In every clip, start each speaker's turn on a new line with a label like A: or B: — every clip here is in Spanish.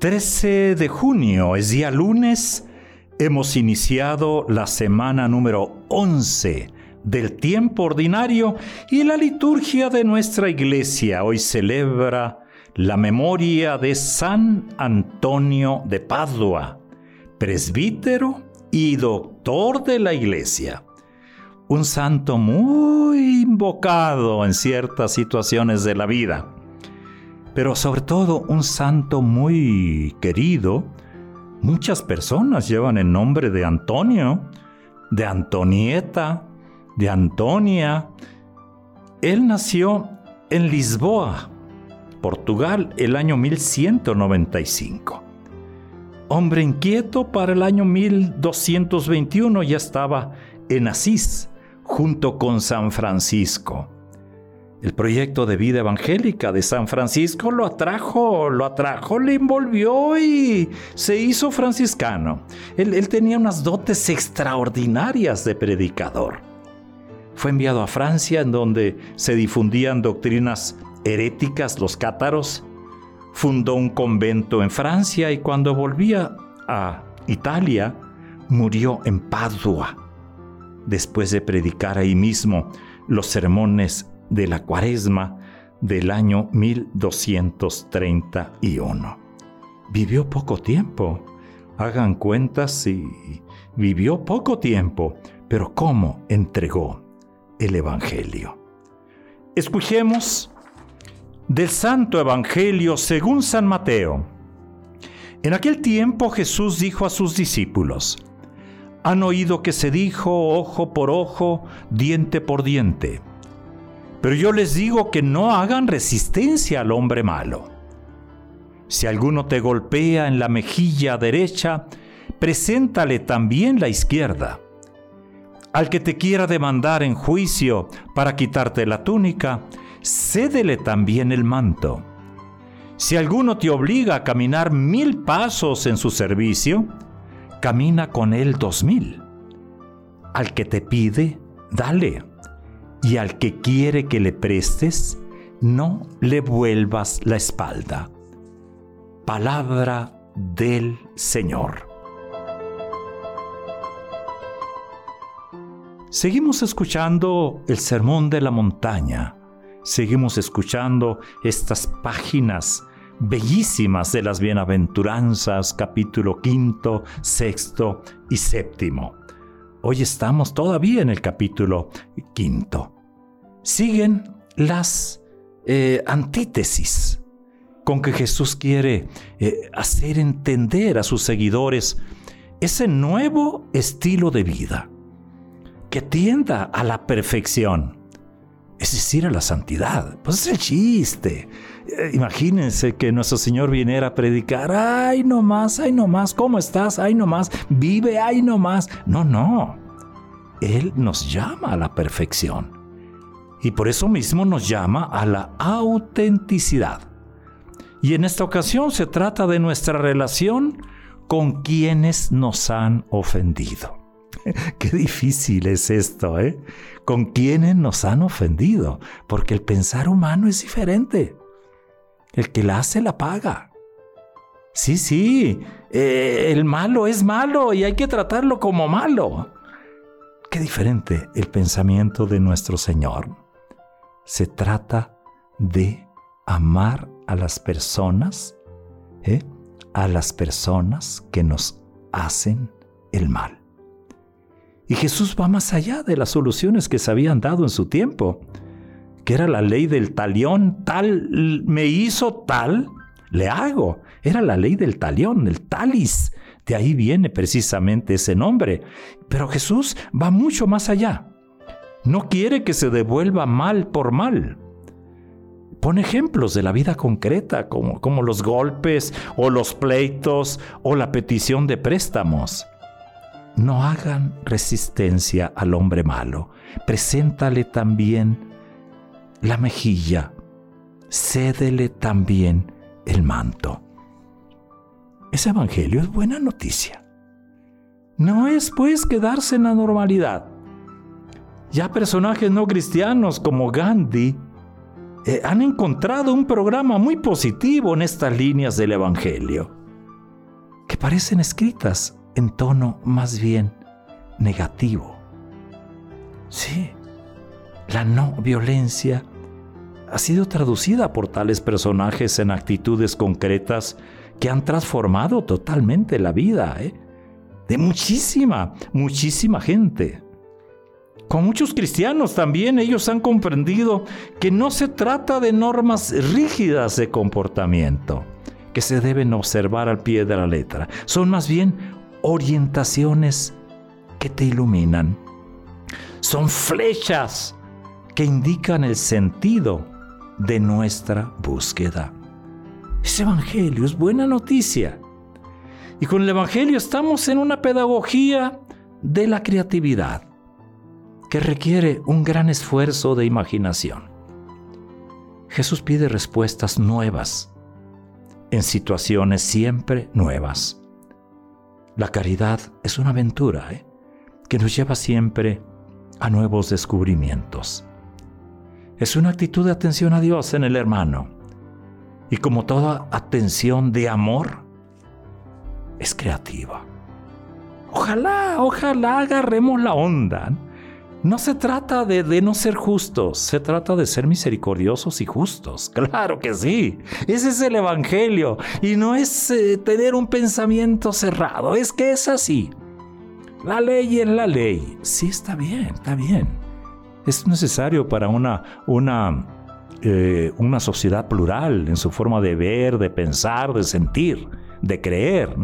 A: 13 de junio es día lunes. Hemos iniciado la semana número 11 del tiempo ordinario y la liturgia de nuestra iglesia hoy celebra la memoria de San Antonio de Padua, presbítero y doctor de la iglesia. Un santo muy invocado en ciertas situaciones de la vida pero sobre todo un santo muy querido. Muchas personas llevan el nombre de Antonio, de Antonieta, de Antonia. Él nació en Lisboa, Portugal, el año 1195. Hombre inquieto para el año 1221 ya estaba en Asís, junto con San Francisco. El proyecto de vida evangélica de San Francisco lo atrajo, lo atrajo, le envolvió y se hizo franciscano. Él, tenía unas dotes extraordinarias de predicador. Fue enviado a Francia en donde se difundían doctrinas heréticas, los cátaros. Fundó un convento en Francia y cuando volvía a Italia, murió en Padua, después de predicar ahí mismo los sermones de la cuaresma del año 1231. Vivió poco tiempo. Hagan cuentas si vivió poco tiempo, pero cómo entregó el Evangelio. Escuchemos del Santo Evangelio según San Mateo. En aquel tiempo Jesús dijo a sus discípulos, han oído que se dijo ojo por ojo, diente por diente. Pero yo les digo que no hagan resistencia al hombre malo. Si alguno te golpea en la mejilla derecha, preséntale también la izquierda. Al que te quiera demandar en juicio para quitarte la túnica, cédele también el manto. Si alguno te obliga a caminar mil pasos en su servicio, camina con él dos mil. Al que te pide, dale y al que quiere que le prestes, no le vuelvas la espalda. Palabra del Señor. Seguimos escuchando el Sermón de la Montaña. Seguimos escuchando estas páginas bellísimas de las bienaventuranzas, capítulo quinto, sexto y séptimo. Hoy estamos todavía en el capítulo quinto. Siguen las eh, antítesis con que Jesús quiere eh, hacer entender a sus seguidores ese nuevo estilo de vida que tienda a la perfección, es decir, a la santidad. Pues es el chiste. Eh, imagínense que nuestro Señor viniera a predicar, ay no más, ay no más, ¿cómo estás? Ay no más, vive, ay no más. No, no. Él nos llama a la perfección. Y por eso mismo nos llama a la autenticidad. Y en esta ocasión se trata de nuestra relación con quienes nos han ofendido. Qué difícil es esto, ¿eh? Con quienes nos han ofendido, porque el pensar humano es diferente. El que la hace la paga. Sí, sí, eh, el malo es malo y hay que tratarlo como malo. Qué diferente el pensamiento de nuestro Señor. Se trata de amar a las personas, ¿eh? a las personas que nos hacen el mal. Y Jesús va más allá de las soluciones que se habían dado en su tiempo, que era la ley del talión, tal me hizo tal, le hago. Era la ley del talión, el talis. De ahí viene precisamente ese nombre. Pero Jesús va mucho más allá. No quiere que se devuelva mal por mal. Pone ejemplos de la vida concreta, como, como los golpes o los pleitos o la petición de préstamos. No hagan resistencia al hombre malo. Preséntale también la mejilla. Cédele también el manto. Ese evangelio es buena noticia. No es pues quedarse en la normalidad. Ya personajes no cristianos como Gandhi eh, han encontrado un programa muy positivo en estas líneas del Evangelio, que parecen escritas en tono más bien negativo. Sí, la no violencia ha sido traducida por tales personajes en actitudes concretas que han transformado totalmente la vida ¿eh? de muchísima, muchísima gente. Con muchos cristianos también ellos han comprendido que no se trata de normas rígidas de comportamiento que se deben observar al pie de la letra. Son más bien orientaciones que te iluminan. Son flechas que indican el sentido de nuestra búsqueda. Ese Evangelio es buena noticia. Y con el Evangelio estamos en una pedagogía de la creatividad que requiere un gran esfuerzo de imaginación. Jesús pide respuestas nuevas en situaciones siempre nuevas. La caridad es una aventura ¿eh? que nos lleva siempre a nuevos descubrimientos. Es una actitud de atención a Dios en el hermano. Y como toda atención de amor, es creativa. Ojalá, ojalá agarremos la onda se trata de, no ser justos, se trata de ser misericordiosos y justos. Claro que sí. Ese es el Evangelio. Y no es eh, tener un pensamiento cerrado, es que es así. La ley es la ley. Sí, está bien, está bien. Es necesario para una, eh, una sociedad plural en su forma de ver, de pensar, de sentir, de creer.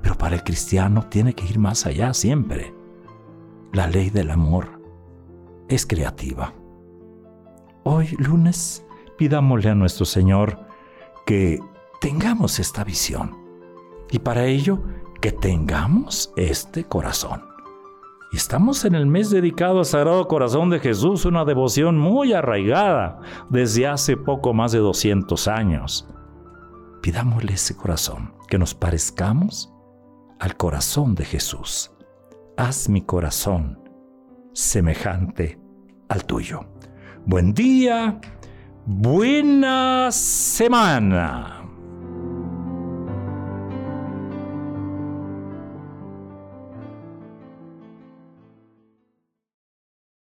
A: Pero para el cristiano tiene que ir más allá siempre la ley del amor es creativa. Hoy lunes pidámosle a nuestro Señor que tengamos esta visión y para ello que tengamos este corazón. Estamos en el mes dedicado al Sagrado Corazón de Jesús, una devoción muy arraigada desde hace poco más de 200 años. Pidámosle ese corazón, que nos parezcamos al corazón de Jesús haz mi corazón semejante al tuyo. Buen día, buena semana.